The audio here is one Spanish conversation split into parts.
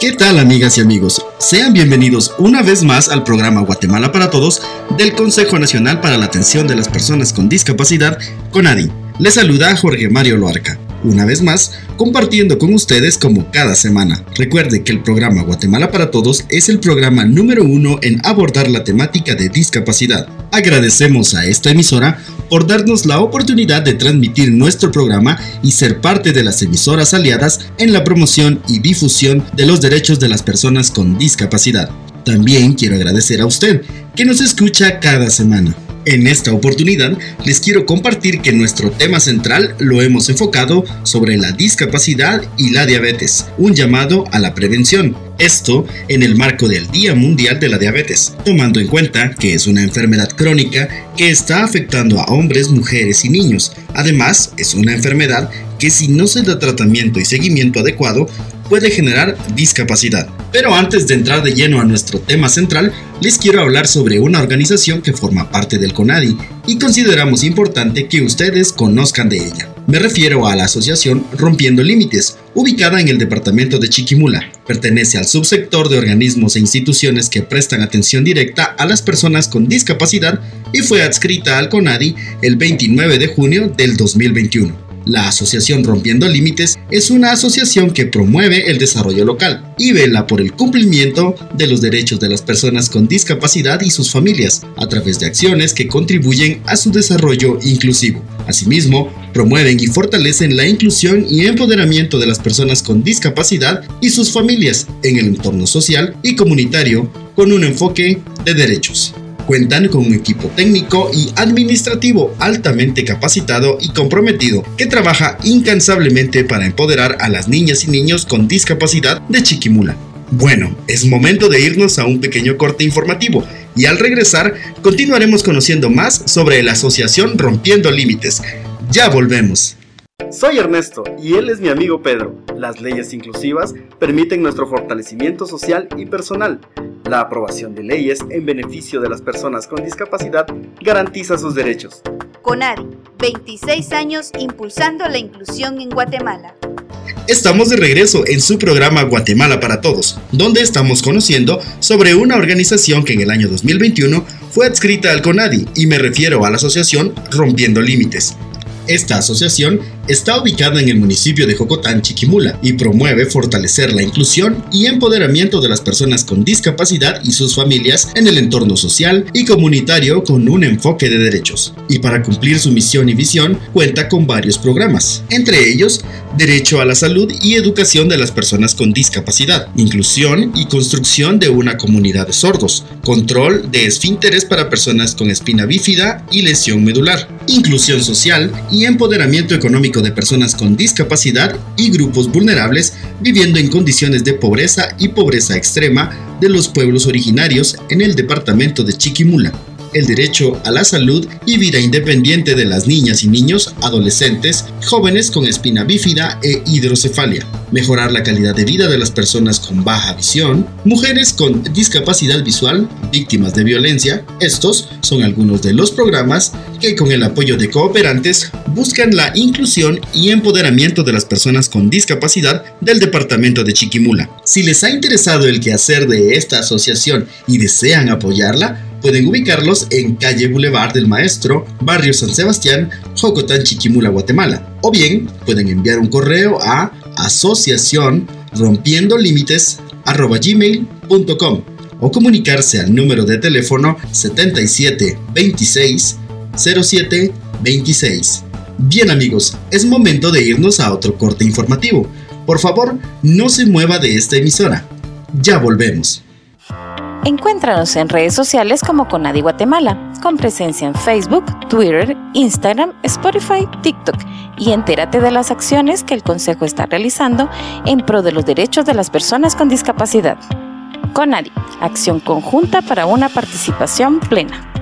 ¿Qué tal amigas y amigos? Sean bienvenidos una vez más al programa Guatemala para Todos del Consejo Nacional para la Atención de las Personas con Discapacidad, CONADI. Les saluda Jorge Mario Loarca, una vez más compartiendo con ustedes como cada semana. Recuerde que el programa Guatemala para Todos es el programa número uno en abordar la temática de discapacidad. Agradecemos a esta emisora por darnos la oportunidad de transmitir nuestro programa y ser parte de las emisoras aliadas en la promoción y difusión de los derechos de las personas con discapacidad. También quiero agradecer a usted que nos escucha cada semana. En esta oportunidad les quiero compartir que nuestro tema central lo hemos enfocado sobre la discapacidad y la diabetes, un llamado a la prevención. Esto en el marco del Día Mundial de la Diabetes, tomando en cuenta que es una enfermedad crónica que está afectando a hombres, mujeres y niños. Además, es una enfermedad que si no se da tratamiento y seguimiento adecuado, puede generar discapacidad. Pero antes de entrar de lleno a nuestro tema central, les quiero hablar sobre una organización que forma parte del CONADI y consideramos importante que ustedes conozcan de ella. Me refiero a la asociación Rompiendo Límites, ubicada en el departamento de Chiquimula. Pertenece al subsector de organismos e instituciones que prestan atención directa a las personas con discapacidad y fue adscrita al CONADI el 29 de junio del 2021. La Asociación Rompiendo Límites es una asociación que promueve el desarrollo local y vela por el cumplimiento de los derechos de las personas con discapacidad y sus familias a través de acciones que contribuyen a su desarrollo inclusivo. Asimismo, promueven y fortalecen la inclusión y empoderamiento de las personas con discapacidad y sus familias en el entorno social y comunitario con un enfoque de derechos. Cuentan con un equipo técnico y administrativo altamente capacitado y comprometido que trabaja incansablemente para empoderar a las niñas y niños con discapacidad de Chiquimula. Bueno, es momento de irnos a un pequeño corte informativo y al regresar continuaremos conociendo más sobre la asociación Rompiendo Límites. Ya volvemos. Soy Ernesto y él es mi amigo Pedro. Las leyes inclusivas permiten nuestro fortalecimiento social y personal. La aprobación de leyes en beneficio de las personas con discapacidad garantiza sus derechos. CONADI, 26 años impulsando la inclusión en Guatemala. Estamos de regreso en su programa Guatemala para Todos, donde estamos conociendo sobre una organización que en el año 2021 fue adscrita al CONADI y me refiero a la asociación Rompiendo Límites. Esta asociación está ubicada en el municipio de Jocotán, Chiquimula, y promueve fortalecer la inclusión y empoderamiento de las personas con discapacidad y sus familias en el entorno social y comunitario con un enfoque de derechos. Y para cumplir su misión y visión, cuenta con varios programas, entre ellos derecho a la salud y educación de las personas con discapacidad, inclusión y construcción de una comunidad de sordos, control de esfínteres para personas con espina bífida y lesión medular, inclusión social y empoderamiento económico de personas con discapacidad y grupos vulnerables viviendo en condiciones de pobreza y pobreza extrema de los pueblos originarios en el departamento de Chiquimula el derecho a la salud y vida independiente de las niñas y niños, adolescentes, jóvenes con espina bífida e hidrocefalia, mejorar la calidad de vida de las personas con baja visión, mujeres con discapacidad visual, víctimas de violencia. Estos son algunos de los programas que con el apoyo de cooperantes buscan la inclusión y empoderamiento de las personas con discapacidad del departamento de Chiquimula. Si les ha interesado el quehacer de esta asociación y desean apoyarla, pueden ubicarlos en calle Boulevard del Maestro, barrio San Sebastián, Jocotán, Chiquimula, Guatemala. O bien pueden enviar un correo a asociación rompiendo límites gmail.com o comunicarse al número de teléfono 77 26 07 26. Bien amigos, es momento de irnos a otro corte informativo. Por favor, no se mueva de esta emisora. Ya volvemos. Encuéntranos en redes sociales como Conadi Guatemala, con presencia en Facebook, Twitter, Instagram, Spotify, TikTok y entérate de las acciones que el Consejo está realizando en pro de los derechos de las personas con discapacidad. Conadi, acción conjunta para una participación plena.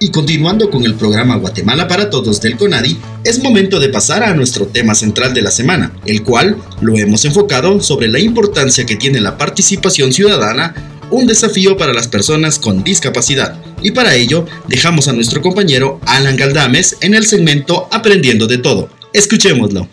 Y continuando con el programa Guatemala para Todos del CONADI, es momento de pasar a nuestro tema central de la semana, el cual lo hemos enfocado sobre la importancia que tiene la participación ciudadana, un desafío para las personas con discapacidad. Y para ello, dejamos a nuestro compañero Alan Galdames en el segmento Aprendiendo de Todo. Escuchémoslo.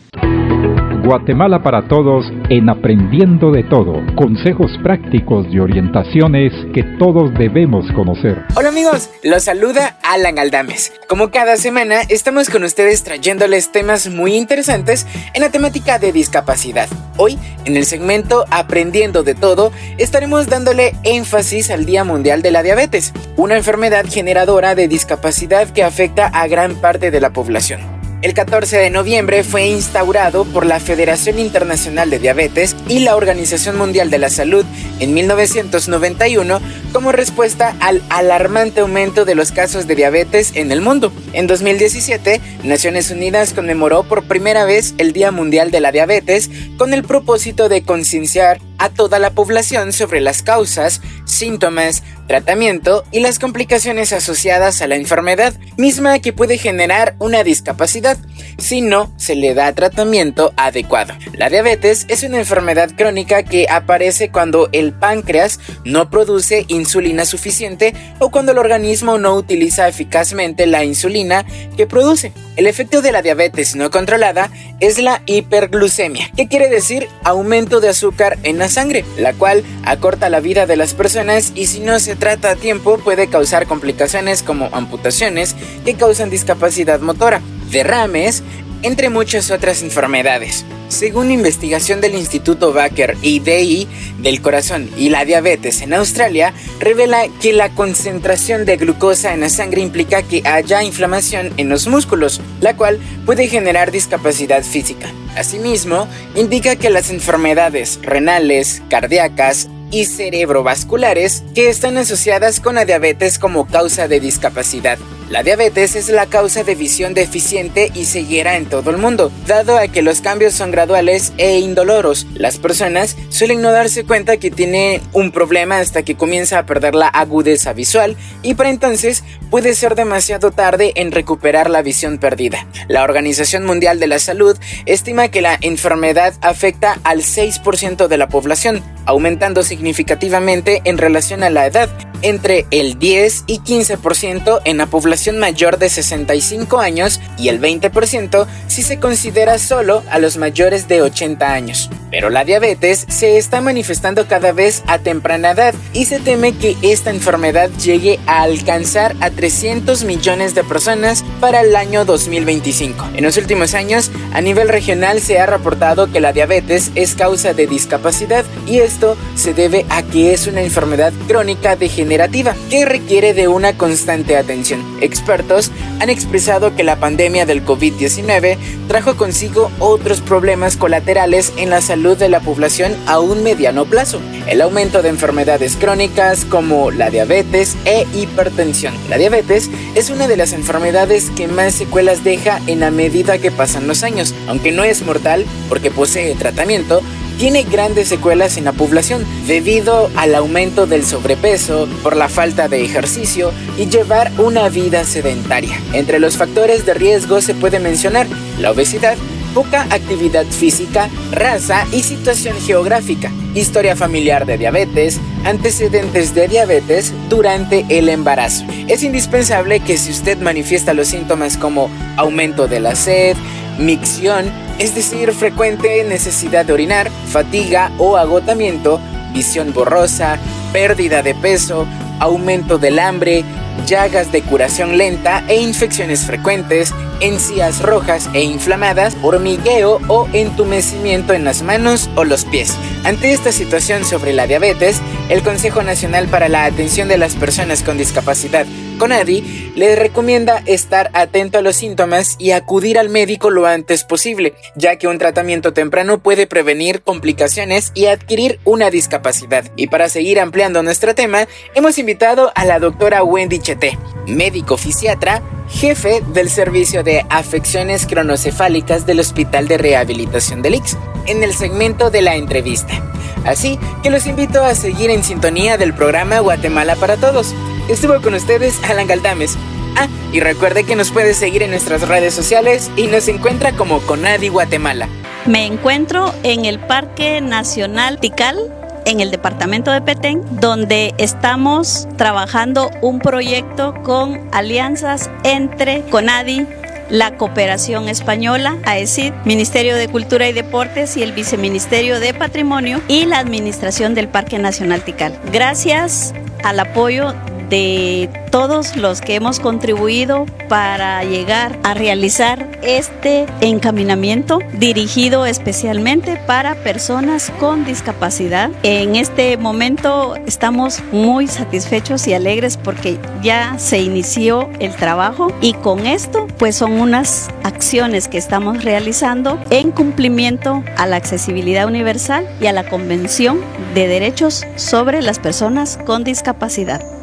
Guatemala para Todos en Aprendiendo de Todo. Consejos prácticos y orientaciones que todos debemos conocer. Hola amigos, los saluda Alan Aldames. Como cada semana, estamos con ustedes trayéndoles temas muy interesantes en la temática de discapacidad. Hoy, en el segmento Aprendiendo de Todo, estaremos dándole énfasis al Día Mundial de la Diabetes, una enfermedad generadora de discapacidad que afecta a gran parte de la población. El 14 de noviembre fue instaurado por la Federación Internacional de Diabetes y la Organización Mundial de la Salud en 1991 como respuesta al alarmante aumento de los casos de diabetes en el mundo. En 2017, Naciones Unidas conmemoró por primera vez el Día Mundial de la Diabetes con el propósito de concienciar a toda la población sobre las causas, síntomas, tratamiento y las complicaciones asociadas a la enfermedad, misma que puede generar una discapacidad si no se le da tratamiento adecuado. La diabetes es una enfermedad crónica que aparece cuando el páncreas no produce insulina suficiente o cuando el organismo no utiliza eficazmente la insulina que produce. El efecto de la diabetes no controlada es la hiperglucemia, que quiere decir aumento de azúcar en la sangre, la cual acorta la vida de las personas y si no se trata a tiempo puede causar complicaciones como amputaciones que causan discapacidad motora, derrames, entre muchas otras enfermedades. Según investigación del Instituto Baker y DI del corazón y la diabetes en Australia, revela que la concentración de glucosa en la sangre implica que haya inflamación en los músculos, la cual puede generar discapacidad física. Asimismo, indica que las enfermedades renales, cardíacas, y cerebrovasculares que están asociadas con la diabetes como causa de discapacidad. La diabetes es la causa de visión deficiente y ceguera en todo el mundo, dado a que los cambios son graduales e indoloros. Las personas suelen no darse cuenta que tienen un problema hasta que comienza a perder la agudeza visual y para entonces puede ser demasiado tarde en recuperar la visión perdida. La Organización Mundial de la Salud estima que la enfermedad afecta al 6% de la población, aumentando significativamente en relación a la edad, entre el 10 y 15% en la población mayor de 65 años y el 20% si se considera solo a los mayores de 80 años. Pero la diabetes se está manifestando cada vez a temprana edad y se teme que esta enfermedad llegue a alcanzar a 300 millones de personas para el año 2025. En los últimos años, a nivel regional se ha reportado que la diabetes es causa de discapacidad y esto se debe a que es una enfermedad crónica degenerativa que requiere de una constante atención. Expertos han expresado que la pandemia del COVID-19 trajo consigo otros problemas colaterales en la salud de la población a un mediano plazo, el aumento de enfermedades crónicas como la diabetes e hipertensión. La diabetes es una de las enfermedades que más secuelas deja en la medida que pasan los años, aunque no es mortal porque posee tratamiento, tiene grandes secuelas en la población debido al aumento del sobrepeso, por la falta de ejercicio y llevar una vida sedentaria. Entre los factores de riesgo se puede mencionar la obesidad, poca actividad física, raza y situación geográfica, historia familiar de diabetes, antecedentes de diabetes durante el embarazo. Es indispensable que si usted manifiesta los síntomas como aumento de la sed, micción, es decir, frecuente necesidad de orinar, fatiga o agotamiento, visión borrosa, pérdida de peso, aumento del hambre, llagas de curación lenta e infecciones frecuentes, encías rojas e inflamadas, hormigueo o entumecimiento en las manos o los pies. Ante esta situación sobre la diabetes, el Consejo Nacional para la Atención de las Personas con Discapacidad, CONADI, le recomienda estar atento a los síntomas y acudir al médico lo antes posible, ya que un tratamiento temprano puede prevenir complicaciones y adquirir una discapacidad. Y para seguir ampliando nuestro tema, hemos invitado a la doctora Wendy Cheté, médico fisiatra, jefe del Servicio de Afecciones Cronocefálicas del Hospital de Rehabilitación del Ix, en el segmento de la entrevista. Así que los invito a seguir en sintonía del programa Guatemala para Todos. Estuvo con ustedes Alan Galdames. Ah, y recuerde que nos puede seguir en nuestras redes sociales y nos encuentra como Conadi Guatemala. Me encuentro en el Parque Nacional Tikal en el departamento de Petén, donde estamos trabajando un proyecto con alianzas entre CONADI, la Cooperación Española, AECID, Ministerio de Cultura y Deportes y el Viceministerio de Patrimonio y la Administración del Parque Nacional Tikal. Gracias al apoyo de todos los que hemos contribuido para llegar a realizar este encaminamiento dirigido especialmente para personas con discapacidad. En este momento estamos muy satisfechos y alegres porque ya se inició el trabajo y con esto pues son unas acciones que estamos realizando en cumplimiento a la accesibilidad universal y a la Convención de Derechos sobre las Personas con Discapacidad.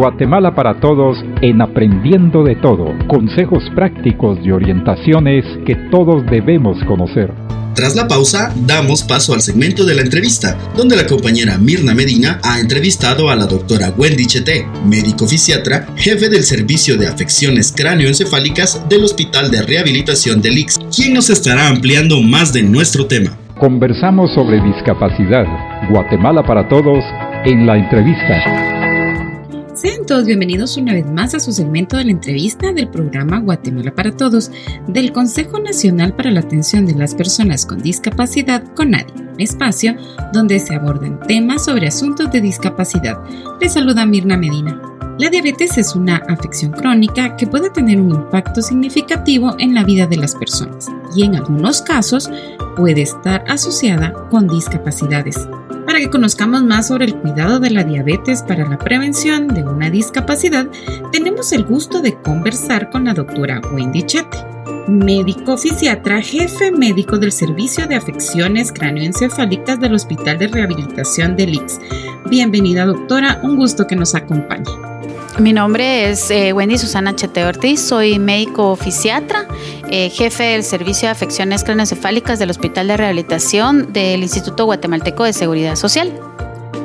Guatemala para Todos en Aprendiendo de Todo. Consejos prácticos y orientaciones que todos debemos conocer. Tras la pausa, damos paso al segmento de la entrevista, donde la compañera Mirna Medina ha entrevistado a la doctora Wendy Cheté, médico fisiatra, jefe del Servicio de Afecciones Cráneoencefálicas del Hospital de Rehabilitación del IX, quien nos estará ampliando más de nuestro tema. Conversamos sobre discapacidad. Guatemala para Todos en la entrevista. Sean todos bienvenidos una vez más a su segmento de la entrevista del programa Guatemala para Todos del Consejo Nacional para la Atención de las Personas con Discapacidad, CONADI, un espacio donde se abordan temas sobre asuntos de discapacidad. Les saluda Mirna Medina. La diabetes es una afección crónica que puede tener un impacto significativo en la vida de las personas y en algunos casos puede estar asociada con discapacidades. Para que conozcamos más sobre el cuidado de la diabetes para la prevención de una discapacidad, tenemos el gusto de conversar con la doctora Wendy Chete, médico fisiatra, jefe médico del Servicio de Afecciones Cráneoencefálicas del Hospital de Rehabilitación del IX. Bienvenida doctora, un gusto que nos acompañe. Mi nombre es eh, Wendy Susana Chete Ortiz, soy médico fisiatra, eh, jefe del Servicio de Afecciones Craneoencefálicas del Hospital de Rehabilitación del Instituto Guatemalteco de Seguridad Social.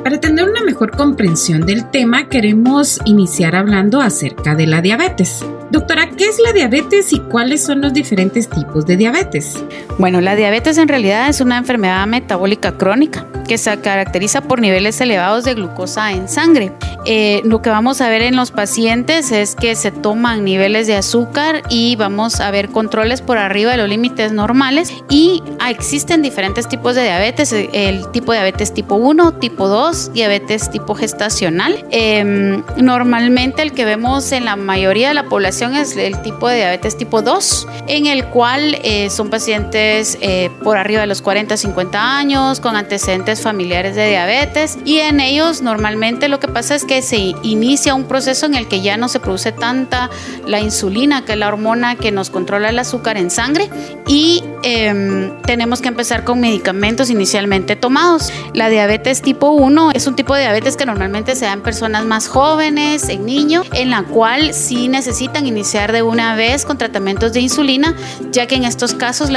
Para tener una mejor comprensión del tema, queremos iniciar hablando acerca de la diabetes. Doctora, ¿qué es la diabetes y cuáles son los diferentes tipos de diabetes? Bueno, la diabetes en realidad es una enfermedad metabólica crónica que se caracteriza por niveles elevados de glucosa en sangre. Eh, lo que vamos a ver en los pacientes es que se toman niveles de azúcar y vamos a ver controles por arriba de los límites normales y ah, existen diferentes tipos de diabetes, el tipo de diabetes tipo 1, tipo 2, diabetes tipo gestacional. Em, normalmente el que vemos en la mayoría de la población es el tipo de diabetes tipo 2, en el cual eh, son pacientes eh, por arriba de los 40, 50 años, con antecedentes familiares de diabetes y en ellos normalmente lo que pasa es que se inicia un proceso en el que ya no se produce tanta la insulina, que es la hormona que nos controla el azúcar en sangre, y em, tenemos que empezar con medicamentos inicialmente tomados. La diabetes tipo 1 es un tipo de diabetes que normalmente se da en personas más jóvenes, en niños, en la cual sí necesitan iniciar de una vez con tratamientos de insulina, ya que en estos casos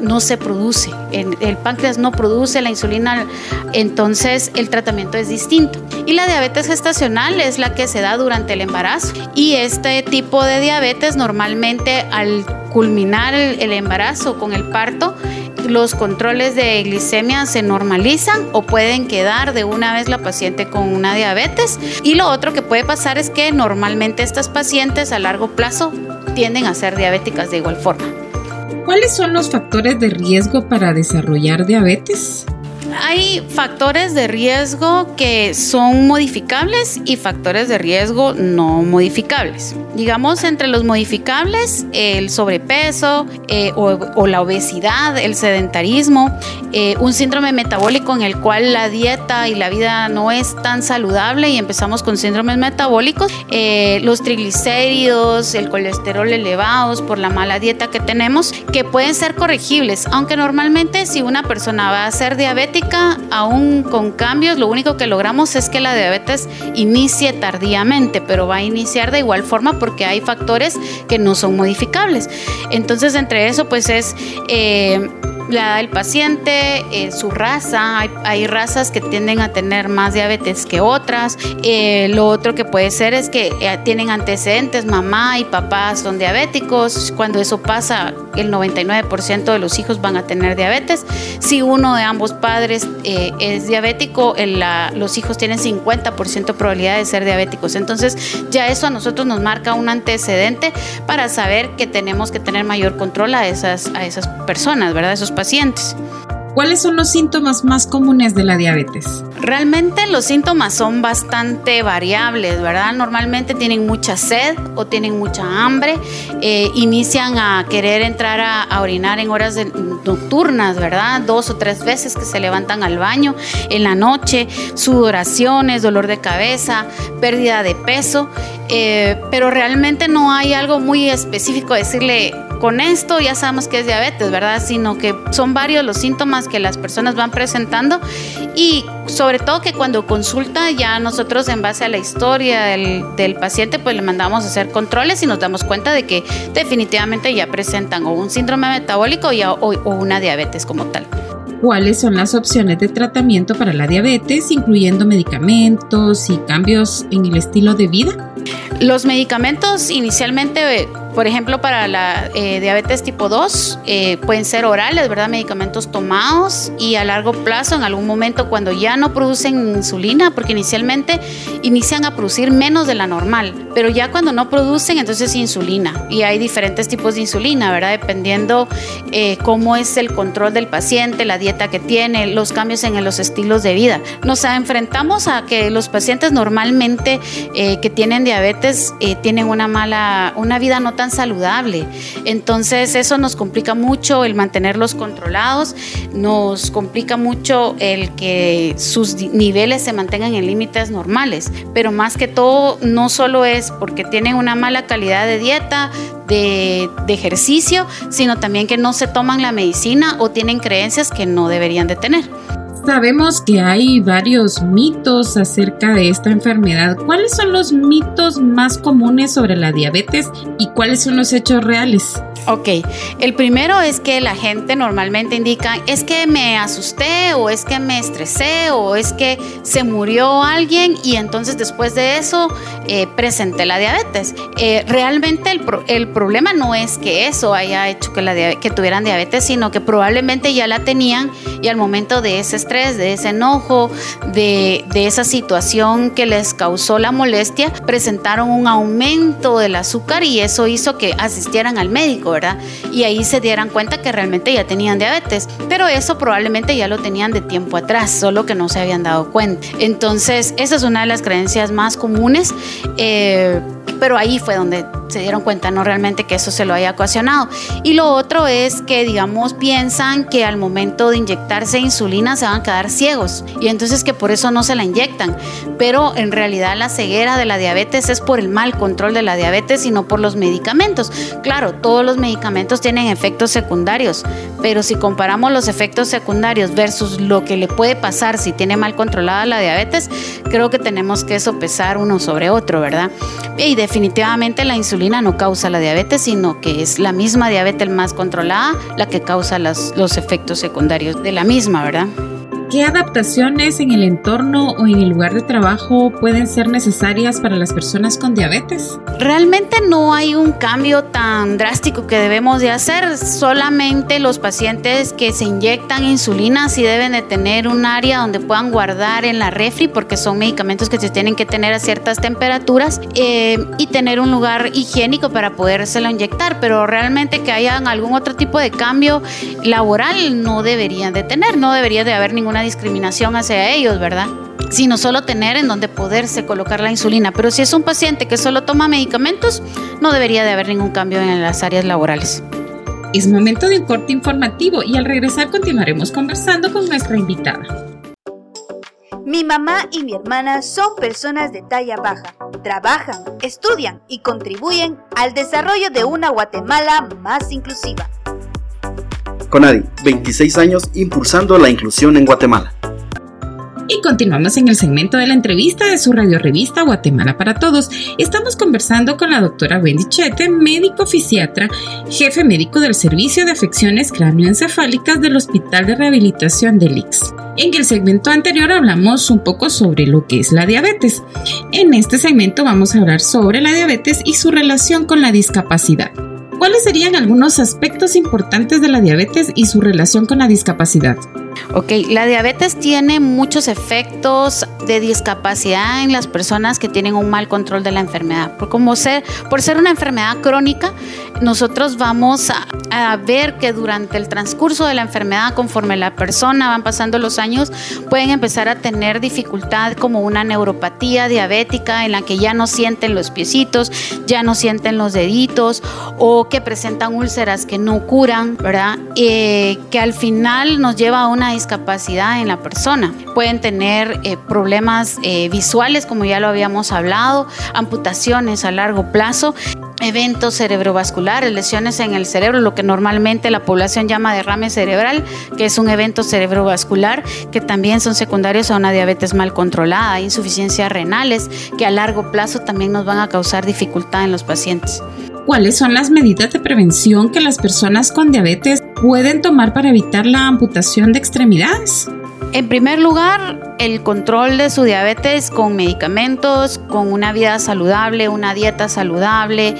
no se produce, el, el páncreas no produce la insulina, entonces el tratamiento es distinto. Y la diabetes gestacional es la que se da durante el embarazo y este tipo de diabetes normalmente al culminar el, embarazo con el parto los controles de glicemia se normalizan o pueden quedar de una vez la paciente con una diabetes. Y lo otro que puede pasar es que normalmente estas pacientes a largo plazo tienden a ser diabéticas de igual forma. ¿Cuáles son los factores de riesgo para desarrollar diabetes? Hay factores de riesgo que son modificables y factores de riesgo no modificables. Digamos, entre los modificables, el sobrepeso eh, o, la obesidad, el sedentarismo, eh, un síndrome metabólico en el cual la dieta y la vida no es tan saludable y empezamos con síndromes metabólicos, eh, los triglicéridos, el colesterol elevados por la mala dieta que tenemos, que pueden ser corregibles, aunque normalmente si una persona va a ser diabética, aún con cambios, lo único que logramos es que la diabetes inicie tardíamente, pero va a iniciar de igual forma porque hay factores que no son modificables. Entonces, entre eso, pues es... Eh, la edad del paciente, eh, su raza. Hay, razas que tienden a tener más diabetes que otras. Eh, lo otro que puede ser es que eh, tienen antecedentes, mamá y papá son diabéticos. Cuando eso pasa, el 99% de los hijos van a tener diabetes. Si uno de ambos padres es diabético, los hijos tienen 50% probabilidad de ser diabéticos. Entonces ya eso a nosotros nos marca un antecedente para saber que tenemos que tener mayor control a esas, a esas personas, ¿verdad? Esos. ¿Cuáles son los síntomas más comunes de la diabetes? Realmente los síntomas son bastante variables, ¿verdad? Normalmente tienen mucha sed o tienen mucha hambre, eh, inician a querer entrar a, orinar en horas nocturnas, ¿verdad? Dos o tres veces que se levantan al baño en la noche, sudoraciones, dolor de cabeza, pérdida de peso, eh, pero realmente no hay algo muy específico decirle con esto ya sabemos que es diabetes, ¿verdad? Sino que son varios los síntomas que las personas van presentando y sobre todo que cuando consulta ya nosotros en base a la historia del, paciente pues le mandamos a hacer controles y nos damos cuenta de que definitivamente ya presentan o un síndrome metabólico o una diabetes como tal cuáles son las opciones de tratamiento para la diabetes, incluyendo medicamentos y cambios en el estilo de vida. Los medicamentos inicialmente por ejemplo, para la eh, diabetes tipo 2 eh, pueden ser orales, ¿verdad? Medicamentos tomados y a largo plazo, en algún momento cuando ya no producen insulina, porque inicialmente inician a producir menos de la normal, pero ya cuando no producen, entonces insulina. Y hay diferentes tipos de insulina, ¿verdad? Dependiendo eh, cómo es el control del paciente, la dieta que tiene, los cambios en los estilos de vida. Nos enfrentamos a que los pacientes normalmente que tienen diabetes tienen una mala, una vida no tan saludable. Entonces eso nos complica mucho el mantenerlos controlados, nos complica mucho el que sus niveles se mantengan en límites normales, pero más que todo no solo es porque tienen una mala calidad de dieta, de, de, ejercicio, sino también que no se toman la medicina o tienen creencias que no deberían de tener. Sabemos que hay varios mitos acerca de esta enfermedad. ¿Cuáles son los mitos más comunes sobre la diabetes y cuáles son los hechos reales? Ok, el primero es que la gente normalmente indica, es que me asusté o es que me estresé o es que se murió alguien y entonces después de eso eh, presenté la diabetes. Eh, realmente el, el, problema no es que eso haya hecho que, la, que tuvieran diabetes, sino que probablemente ya la tenían y al momento de ese estrés, de ese enojo, de, de esa situación que les causó la molestia, presentaron un aumento del azúcar y eso hizo que asistieran al médico, ¿verdad? Y ahí se dieran cuenta que realmente ya tenían diabetes, pero eso probablemente ya lo tenían de tiempo atrás, solo que no se habían dado cuenta. Entonces, esa es una de las creencias más comunes. Eh, pero ahí fue donde se dieron cuenta, no realmente que eso se lo haya ocasionado. Y lo otro es que, digamos, piensan que al momento de inyectarse insulina se van a quedar ciegos y entonces que por eso no se la inyectan. Pero en realidad la ceguera de la diabetes es por el mal control de la diabetes y no por los medicamentos. Claro, todos los medicamentos tienen efectos secundarios, pero si comparamos los efectos secundarios versus lo que le puede pasar si tiene mal controlada la diabetes, creo que tenemos que sopesar uno sobre otro, ¿verdad? Y definitivamente la insulina no causa la diabetes, sino que es la misma diabetes más controlada la que causa los efectos secundarios de la misma, ¿verdad? ¿Qué adaptaciones en el entorno o en el lugar de trabajo pueden ser necesarias para las personas con diabetes? Realmente no hay un cambio tan drástico que debemos de hacer. Solamente los pacientes que se inyectan insulina sí deben de tener un área donde puedan guardar en la refri porque son medicamentos que se tienen que tener a ciertas temperaturas eh, y tener un lugar higiénico para podérselo inyectar. Pero realmente que haya algún otro tipo de cambio laboral no deberían de tener. No debería de haber ninguna discriminación hacia ellos, ¿verdad? Sino solo tener en donde poderse colocar la insulina. Pero si es un paciente que solo toma medicamentos, no debería de haber ningún cambio en las áreas laborales. Es momento de un corte informativo y al regresar continuaremos conversando con nuestra invitada. Mi mamá y mi hermana son personas de talla baja. Trabajan, estudian y contribuyen al desarrollo de una Guatemala más inclusiva. Conadi, 26 años impulsando la inclusión en Guatemala. Y continuamos en el segmento de la entrevista de su radio revista Guatemala para Todos. Estamos conversando con la doctora Wendy Chete, médico fisiatra, jefe médico del Servicio de Afecciones Cráneoencefálicas del Hospital de Rehabilitación del IX. En el segmento anterior hablamos un poco sobre lo que es la diabetes. En este segmento vamos a hablar sobre la diabetes y su relación con la discapacidad. ¿Cuáles serían algunos aspectos importantes de la diabetes y su relación con la discapacidad? Ok, la diabetes tiene muchos efectos de discapacidad en las personas que tienen un mal control de la enfermedad. Por, como ser, por ser una enfermedad crónica, nosotros vamos a, a, ver que durante el transcurso de la enfermedad, conforme la persona van pasando los años, pueden empezar a tener dificultad como una neuropatía diabética en la que ya no sienten los piecitos, ya no sienten los deditos o que presentan úlceras que no curan, ¿verdad? Eh, que al final nos lleva a una discapacidad en la persona. Pueden tener eh, problemas eh, visuales, como ya lo habíamos hablado, amputaciones a largo plazo eventos cerebrovasculares, lesiones en el cerebro, lo que normalmente la población llama derrame cerebral, que es un evento cerebrovascular, que también son secundarios a una diabetes mal controlada, insuficiencias renales, que a largo plazo también nos van a causar dificultad en los pacientes. ¿Cuáles son las medidas de prevención que las personas con diabetes pueden tomar para evitar la amputación de extremidades? En primer lugar, el control de su diabetes con medicamentos, con una vida saludable, una dieta saludable,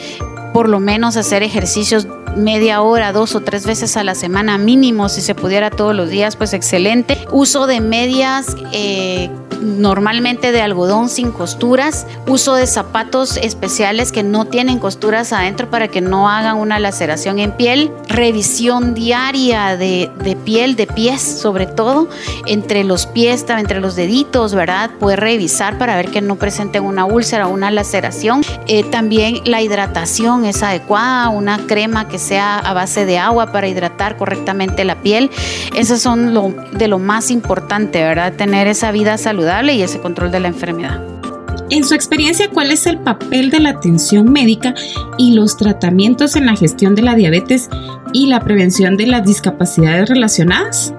por lo menos hacer ejercicios media hora, dos o tres veces a la semana mínimo, si se pudiera todos los días, pues excelente. Uso de medias eh, normalmente de algodón sin costuras, uso de zapatos especiales que no tienen costuras adentro para que no hagan una laceración en piel, revisión diaria de, de piel, de pies sobre todo, entre los pies, entre los deditos, ¿verdad? Puede revisar para ver que no presenten una úlcera o una laceración. Eh, también la hidratación es adecuada, una crema que sea a base de agua para hidratar correctamente la piel. Esos son lo, de lo más importante, ¿verdad? Tener esa vida saludable y ese control de la enfermedad. En su experiencia, ¿cuál es el papel de la atención médica y los tratamientos en la gestión de la diabetes y la prevención de las discapacidades relacionadas?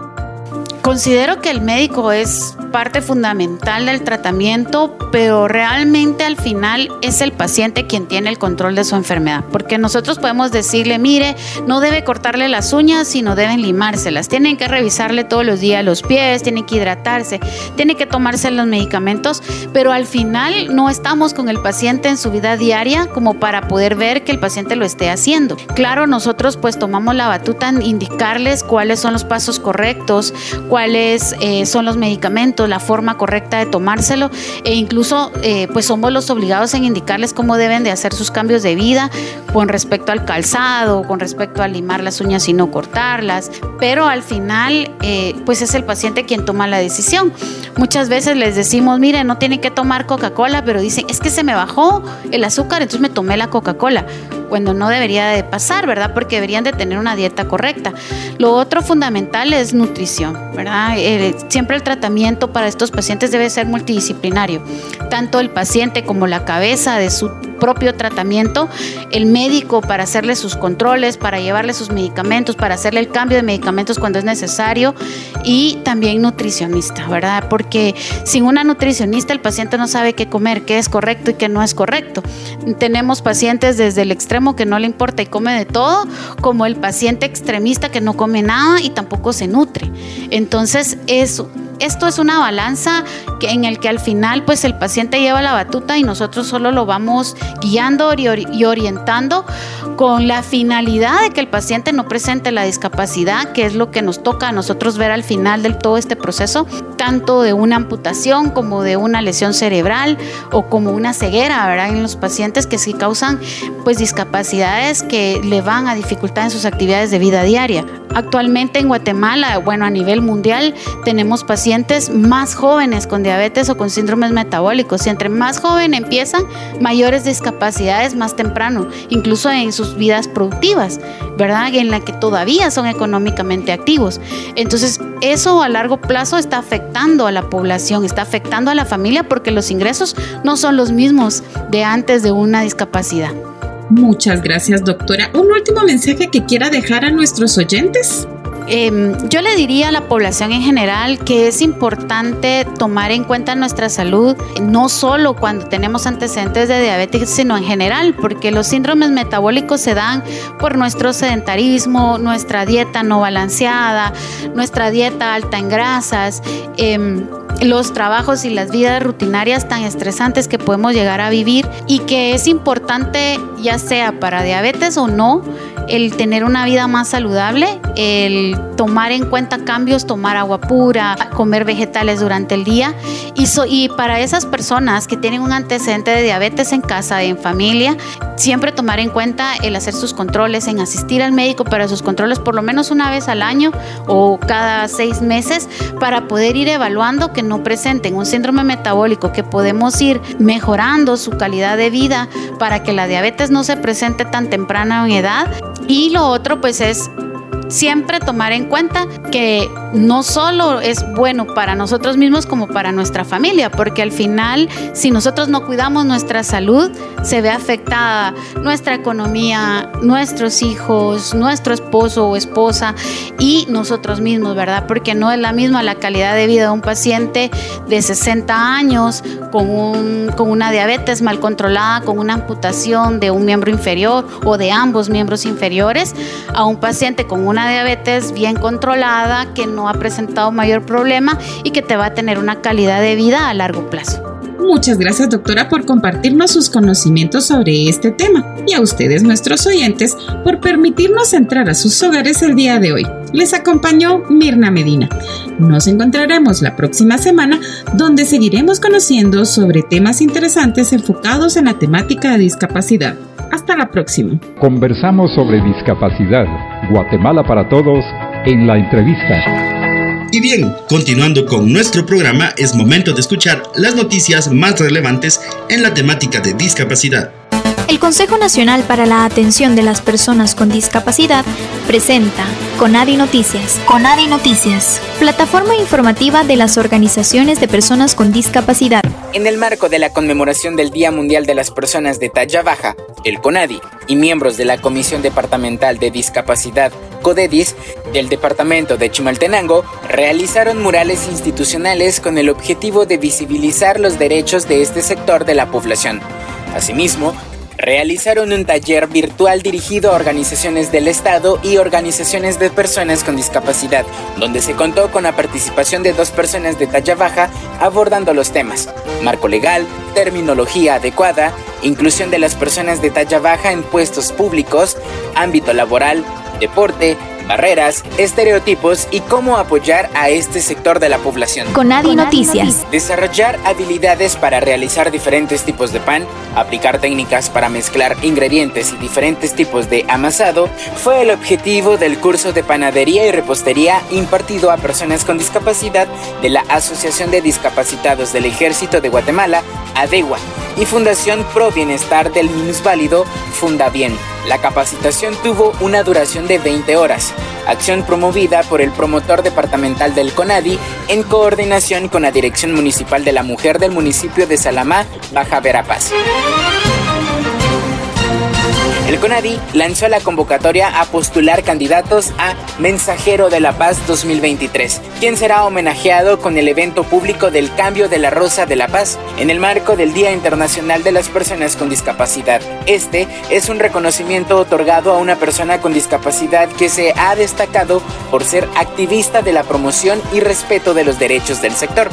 Considero que el médico es parte fundamental del tratamiento, pero realmente al final es el paciente quien tiene el control de su enfermedad, porque nosotros podemos decirle, mire, no debe cortarle las uñas, sino deben limárselas, tienen que revisarle todos los días los pies, tienen que hidratarse, tiene que tomarse los medicamentos, pero al final no estamos con el paciente en su vida diaria como para poder ver que el paciente lo esté haciendo. Claro, nosotros pues tomamos la batuta en indicarles cuáles son los pasos correctos, cuáles eh, son los medicamentos, la forma correcta de tomárselo e incluso eh, pues somos los obligados en indicarles cómo deben de hacer sus cambios de vida con respecto al calzado, con respecto a limar las uñas y no cortarlas, pero al final eh, pues es el paciente quien toma la decisión. Muchas veces les decimos, mire, no tiene que tomar Coca-Cola, pero dicen, es que se me bajó el azúcar, entonces me tomé la Coca-Cola cuando no debería de pasar, ¿verdad? Porque deberían de tener una dieta correcta. Lo otro fundamental es nutrición, ¿verdad? Eh, siempre el tratamiento para estos pacientes debe ser multidisciplinario. Tanto el paciente como la cabeza de su propio tratamiento, el médico para hacerle sus controles, para llevarle sus medicamentos, para hacerle el cambio de medicamentos cuando es necesario y también nutricionista, ¿verdad? Porque sin una nutricionista el paciente no sabe qué comer, qué es correcto y qué no es correcto. Tenemos pacientes desde el extremo que no le importa y come de todo, como el paciente extremista que no come nada y tampoco se nutre. Entonces, eso esto es una balanza que, en el que al final pues el paciente lleva la batuta y nosotros solo lo vamos guiando y, orientando con la finalidad de que el paciente no presente la discapacidad, que es lo que nos toca a nosotros ver al final de todo este proceso, tanto de una amputación como de una lesión cerebral o como una ceguera, ¿verdad? En los pacientes que sí causan pues discapacidades que le van a dificultar en sus actividades de vida diaria. Actualmente en Guatemala, bueno, a nivel mundial, tenemos pacientes más jóvenes con diabetes o con síndromes metabólicos. Y entre más joven empiezan, mayores discapacidades más temprano, incluso en sus vidas productivas, ¿verdad? En la que todavía son económicamente activos. Entonces, eso a largo plazo está afectando a la población, está afectando a la familia porque los ingresos no son los mismos de antes de una discapacidad. Muchas gracias, doctora. ¿Un último mensaje que quiera dejar a nuestros oyentes? Em, yo le diría a la población en general que es importante tomar en cuenta nuestra salud, no solo cuando tenemos antecedentes de diabetes, sino en general, porque los síndromes metabólicos se dan por nuestro sedentarismo, nuestra dieta no balanceada, nuestra dieta alta en grasas. Em, los trabajos y las vidas rutinarias tan estresantes que podemos llegar a vivir y que es importante, ya sea para diabetes o no, el tener una vida más saludable, el tomar en cuenta cambios, tomar agua pura, comer vegetales durante el día. Y, y para esas personas que tienen un antecedente de diabetes en casa, en familia, siempre tomar en cuenta el hacer sus controles, en asistir al médico para sus controles por lo menos una vez al año o cada seis meses para poder ir evaluando que no presenten un síndrome metabólico, que podemos ir mejorando su calidad de vida para que la diabetes no se presente tan temprana en edad y lo otro pues es siempre tomar en cuenta que no solo es bueno para nosotros mismos como para nuestra familia, porque al final si nosotros no cuidamos nuestra salud, se ve afectada nuestra economía, nuestros hijos, nuestro esposo o esposa y nosotros mismos, ¿verdad? Porque no es la misma la calidad de vida de un paciente de 60 años con, un, con una diabetes mal controlada, con una amputación de un miembro inferior o de ambos miembros inferiores, a un paciente con una diabetes bien controlada, que no ha presentado mayor problema y que te va a tener una calidad de vida a largo plazo. Muchas gracias doctora por compartirnos sus conocimientos sobre este tema y a ustedes nuestros oyentes por permitirnos entrar a sus hogares el día de hoy. Les acompañó Mirna Medina. Nos encontraremos la próxima semana donde seguiremos conociendo sobre temas interesantes enfocados en la temática de discapacidad. Hasta la próxima. Conversamos sobre discapacidad. Guatemala para todos en la entrevista. Y bien, continuando con nuestro programa, es momento de escuchar las noticias más relevantes en la temática de discapacidad. El Consejo Nacional para la Atención de las Personas con Discapacidad presenta Conadi Noticias. Conadi Noticias, plataforma informativa de las organizaciones de personas con discapacidad. En el marco de la conmemoración del Día Mundial de las Personas de Talla Baja, el CONADI y miembros de la Comisión Departamental de Discapacidad, CODEDIS, del Departamento de Chimaltenango, realizaron murales institucionales con el objetivo de visibilizar los derechos de este sector de la población. Asimismo, realizaron un taller virtual dirigido a organizaciones del Estado y organizaciones de personas con discapacidad, donde se contó con la participación de dos personas de talla baja abordando los temas, marco legal, terminología adecuada, inclusión de las personas de talla baja en puestos públicos, ámbito laboral, deporte, barreras, estereotipos y cómo apoyar a este sector de la población. Con Nadie Noticias. Desarrollar habilidades para realizar diferentes tipos de pan, aplicar técnicas para mezclar ingredientes y diferentes tipos de amasado fue el objetivo del curso de panadería y repostería impartido a personas con discapacidad de la Asociación de Discapacitados del Ejército de Guatemala, ADEGUA, y Fundación Pro Bienestar del Minusválido, Funda Bien. La capacitación tuvo una duración de 20 horas, acción promovida por el promotor departamental del CONADI en coordinación con la Dirección Municipal de la Mujer del municipio de Salamá, Baja Verapaz. El CONADI lanzó la convocatoria a postular candidatos a Mensajero de la Paz 2023, quien será homenajeado con el evento público del Cambio de la Rosa de la Paz en el marco del Día Internacional de las Personas con Discapacidad. Este es un reconocimiento otorgado a una persona con discapacidad que se ha destacado por ser activista de la promoción y respeto de los derechos del sector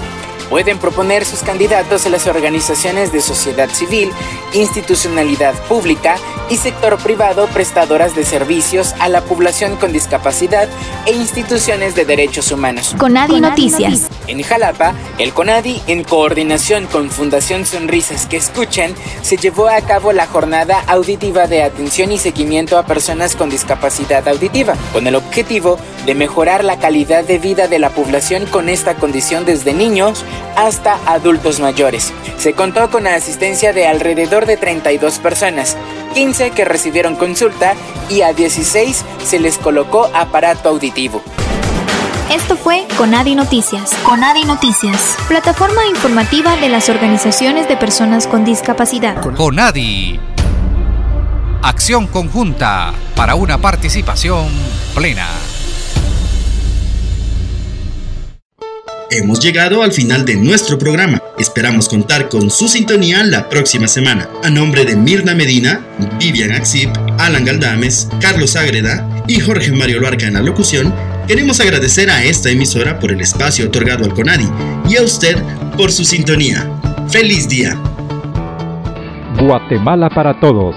pueden proponer sus candidatos a las organizaciones de sociedad civil, institucionalidad pública y sector privado prestadoras de servicios a la población con discapacidad e instituciones de derechos humanos. Conadi Noticias. En Jalapa, el CONADI, en coordinación con Fundación Sonrisas que Escuchan, se llevó a cabo la jornada auditiva de atención y seguimiento a personas con discapacidad auditiva, con el objetivo de mejorar la calidad de vida de la población con esta condición desde niños hasta adultos mayores. Se contó con la asistencia de alrededor de 32 personas, 15 que recibieron consulta y a 16 se les colocó aparato auditivo. Esto fue Conadi Noticias. Conadi Noticias, plataforma informativa de las organizaciones de personas con discapacidad. Conadi. Acción conjunta para una participación plena. Hemos llegado al final de nuestro programa. Esperamos contar con su sintonía la próxima semana. A nombre de Mirna Medina, Vivian Axip, Alan Galdames, Carlos Ágreda y Jorge Mario Luarca en la locución, queremos agradecer a esta emisora por el espacio otorgado al CONADI y a usted por su sintonía. ¡Feliz día! Guatemala para Todos,